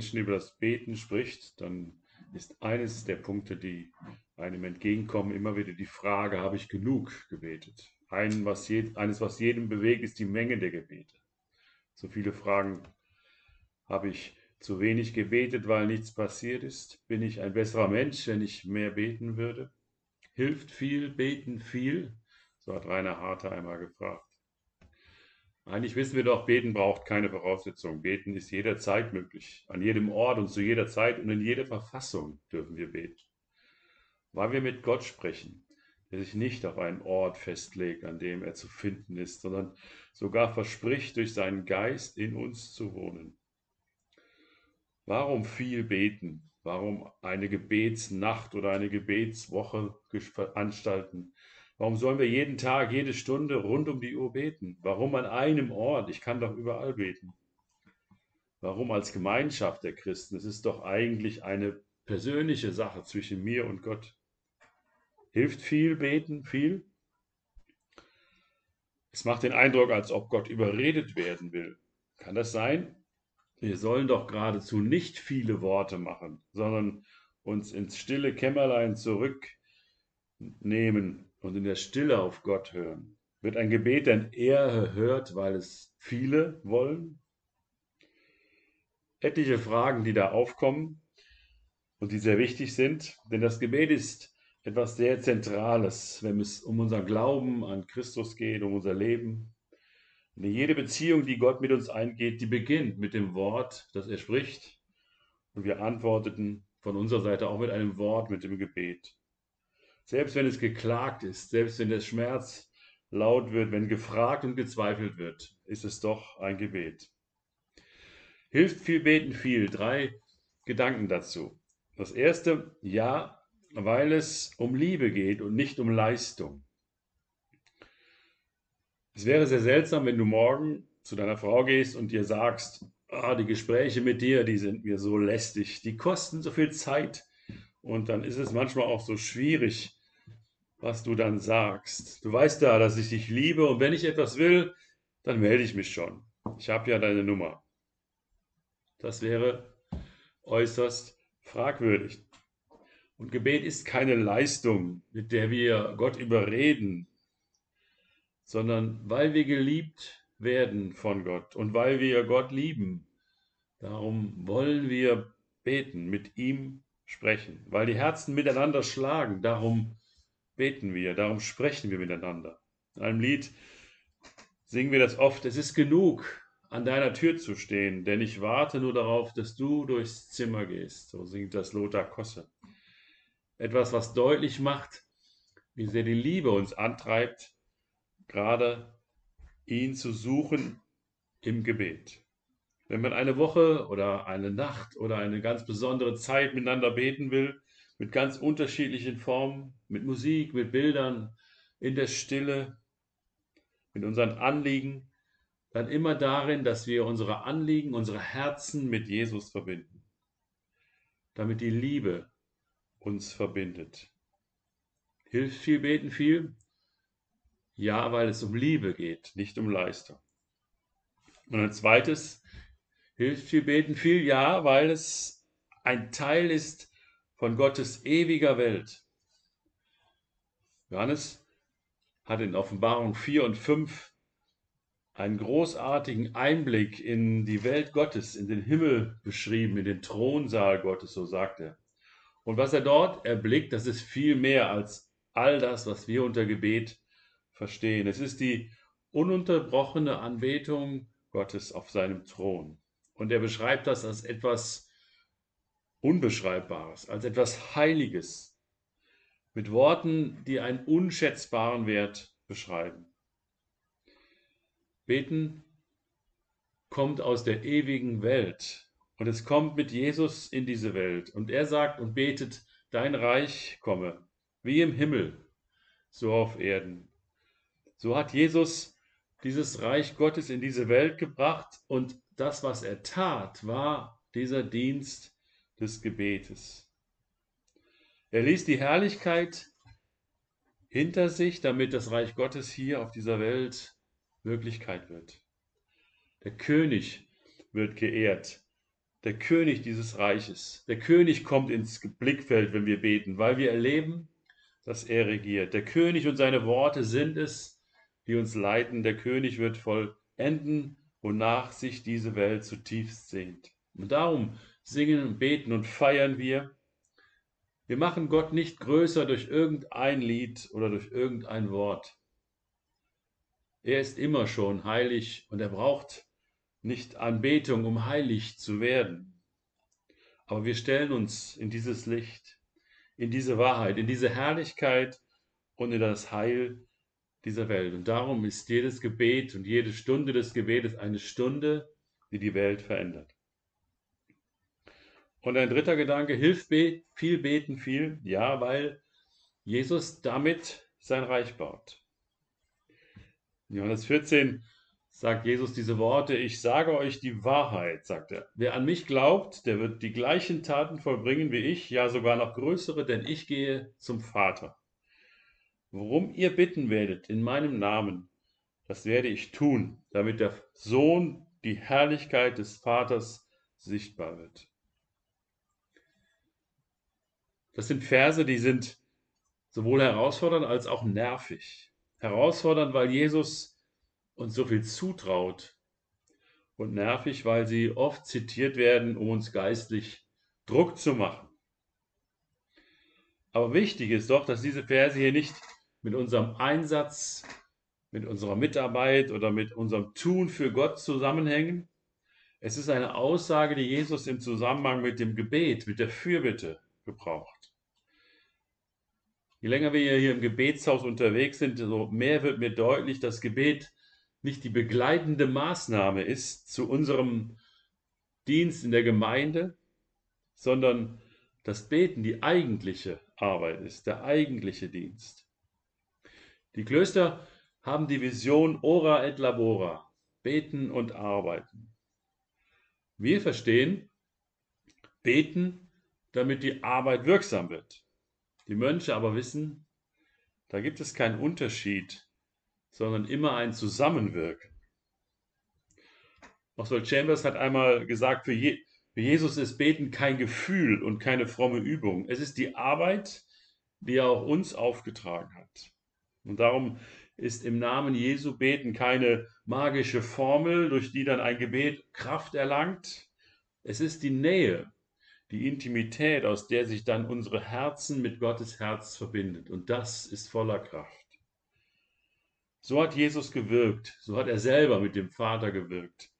Menschen über das Beten spricht, dann ist eines der Punkte, die einem entgegenkommen, immer wieder die Frage, habe ich genug gebetet? Ein, was je, eines, was jedem bewegt, ist die Menge der Gebete. So viele Fragen habe ich zu wenig gebetet, weil nichts passiert ist? Bin ich ein besserer Mensch, wenn ich mehr beten würde? Hilft viel, beten viel? So hat Rainer Harte einmal gefragt. Eigentlich wissen wir doch, beten braucht keine Voraussetzung. Beten ist jederzeit möglich. An jedem Ort und zu jeder Zeit und in jeder Verfassung dürfen wir beten. Weil wir mit Gott sprechen, der sich nicht auf einen Ort festlegt, an dem er zu finden ist, sondern sogar verspricht, durch seinen Geist in uns zu wohnen. Warum viel beten? Warum eine Gebetsnacht oder eine Gebetswoche veranstalten? Warum sollen wir jeden Tag, jede Stunde rund um die Uhr beten? Warum an einem Ort? Ich kann doch überall beten. Warum als Gemeinschaft der Christen? Es ist doch eigentlich eine persönliche Sache zwischen mir und Gott. Hilft viel beten, viel? Es macht den Eindruck, als ob Gott überredet werden will. Kann das sein? Wir sollen doch geradezu nicht viele Worte machen, sondern uns ins stille Kämmerlein zurücknehmen und in der Stille auf Gott hören? Wird ein Gebet denn eher hört, weil es viele wollen? Etliche Fragen, die da aufkommen und die sehr wichtig sind, denn das Gebet ist etwas sehr Zentrales, wenn es um unser Glauben an Christus geht, um unser Leben. Und jede Beziehung, die Gott mit uns eingeht, die beginnt mit dem Wort, das er spricht. Und wir antworteten von unserer Seite auch mit einem Wort, mit dem Gebet. Selbst wenn es geklagt ist, selbst wenn der Schmerz laut wird, wenn gefragt und gezweifelt wird, ist es doch ein Gebet. Hilft viel beten viel. Drei Gedanken dazu. Das erste, ja, weil es um Liebe geht und nicht um Leistung. Es wäre sehr seltsam, wenn du morgen zu deiner Frau gehst und dir sagst, ah, die Gespräche mit dir, die sind mir so lästig, die kosten so viel Zeit. Und dann ist es manchmal auch so schwierig, was du dann sagst. Du weißt ja, dass ich dich liebe und wenn ich etwas will, dann melde ich mich schon. Ich habe ja deine Nummer. Das wäre äußerst fragwürdig. Und Gebet ist keine Leistung, mit der wir Gott überreden, sondern weil wir geliebt werden von Gott und weil wir Gott lieben. Darum wollen wir beten, mit ihm sprechen, weil die Herzen miteinander schlagen. Darum beten wir, darum sprechen wir miteinander. In einem Lied singen wir das oft, es ist genug, an deiner Tür zu stehen, denn ich warte nur darauf, dass du durchs Zimmer gehst. So singt das Lothar Kosse. Etwas, was deutlich macht, wie sehr die Liebe uns antreibt, gerade ihn zu suchen im Gebet. Wenn man eine Woche oder eine Nacht oder eine ganz besondere Zeit miteinander beten will, mit ganz unterschiedlichen Formen, mit Musik, mit Bildern, in der Stille, mit unseren Anliegen, dann immer darin, dass wir unsere Anliegen, unsere Herzen mit Jesus verbinden, damit die Liebe uns verbindet. Hilft viel beten viel? Ja, weil es um Liebe geht, nicht um Leistung. Und ein zweites, hilft viel beten viel? Ja, weil es ein Teil ist von Gottes ewiger Welt. Johannes hat in Offenbarung 4 und 5 einen großartigen Einblick in die Welt Gottes, in den Himmel beschrieben, in den Thronsaal Gottes, so sagt er. Und was er dort erblickt, das ist viel mehr als all das, was wir unter Gebet verstehen. Es ist die ununterbrochene Anbetung Gottes auf seinem Thron. Und er beschreibt das als etwas Unbeschreibbares, als etwas Heiliges, mit Worten, die einen unschätzbaren Wert beschreiben. Beten kommt aus der ewigen Welt und es kommt mit Jesus in diese Welt. Und er sagt und betet, dein Reich komme, wie im Himmel, so auf Erden. So hat Jesus dieses Reich Gottes in diese Welt gebracht und das, was er tat, war dieser Dienst des Gebetes. Er ließ die Herrlichkeit hinter sich, damit das Reich Gottes hier auf dieser Welt Wirklichkeit wird. Der König wird geehrt der König dieses Reiches. Der König kommt ins Blickfeld, wenn wir beten, weil wir erleben, dass er regiert. Der König und seine Worte sind es, die uns leiten. Der König wird vollenden, wonach sich diese Welt zutiefst sehnt. Und darum singen und beten und feiern wir. Wir machen Gott nicht größer durch irgendein Lied oder durch irgendein Wort. Er ist immer schon heilig und er braucht nicht Anbetung, um heilig zu werden. Aber wir stellen uns in dieses Licht, in diese Wahrheit, in diese Herrlichkeit und in das Heil dieser Welt. Und darum ist jedes Gebet und jede Stunde des Gebetes eine Stunde, die die Welt verändert. Und ein dritter Gedanke, hilft viel beten viel, ja, weil Jesus damit sein Reich baut. In Johannes 14 sagt Jesus diese Worte, ich sage euch die Wahrheit, sagt er. Wer an mich glaubt, der wird die gleichen Taten vollbringen wie ich, ja sogar noch größere, denn ich gehe zum Vater. Worum ihr bitten werdet in meinem Namen, das werde ich tun, damit der Sohn die Herrlichkeit des Vaters sichtbar wird. Das sind Verse, die sind sowohl herausfordernd als auch nervig. Herausfordernd, weil Jesus uns so viel zutraut und nervig, weil sie oft zitiert werden, um uns geistlich Druck zu machen. Aber wichtig ist doch, dass diese Verse hier nicht mit unserem Einsatz, mit unserer Mitarbeit oder mit unserem Tun für Gott zusammenhängen. Es ist eine Aussage, die Jesus im Zusammenhang mit dem Gebet, mit der Fürbitte gebraucht. Je länger wir hier im Gebetshaus unterwegs sind, desto mehr wird mir deutlich, dass Gebet nicht die begleitende Maßnahme ist zu unserem Dienst in der Gemeinde, sondern das Beten die eigentliche Arbeit ist, der eigentliche Dienst. Die Klöster haben die Vision Ora et Labora, beten und arbeiten. Wir verstehen, beten, damit die Arbeit wirksam wird. Die Mönche aber wissen, da gibt es keinen Unterschied sondern immer ein Zusammenwirken. Oswald Chambers hat einmal gesagt, für, Je für Jesus ist Beten kein Gefühl und keine fromme Übung. Es ist die Arbeit, die er auch uns aufgetragen hat. Und darum ist im Namen Jesu Beten keine magische Formel, durch die dann ein Gebet Kraft erlangt. Es ist die Nähe, die Intimität, aus der sich dann unsere Herzen mit Gottes Herz verbindet. Und das ist voller Kraft. So hat Jesus gewirkt, so hat er selber mit dem Vater gewirkt.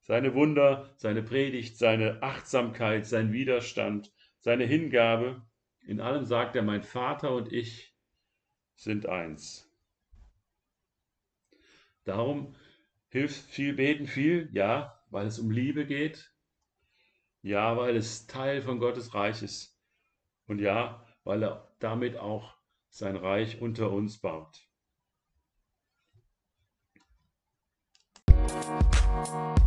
Seine Wunder, seine Predigt, seine Achtsamkeit, sein Widerstand, seine Hingabe, in allem sagt er, mein Vater und ich sind eins. Darum hilft viel Beten viel, ja, weil es um Liebe geht, ja, weil es Teil von Gottes Reich ist und ja, weil er damit auch sein Reich unter uns baut. Musik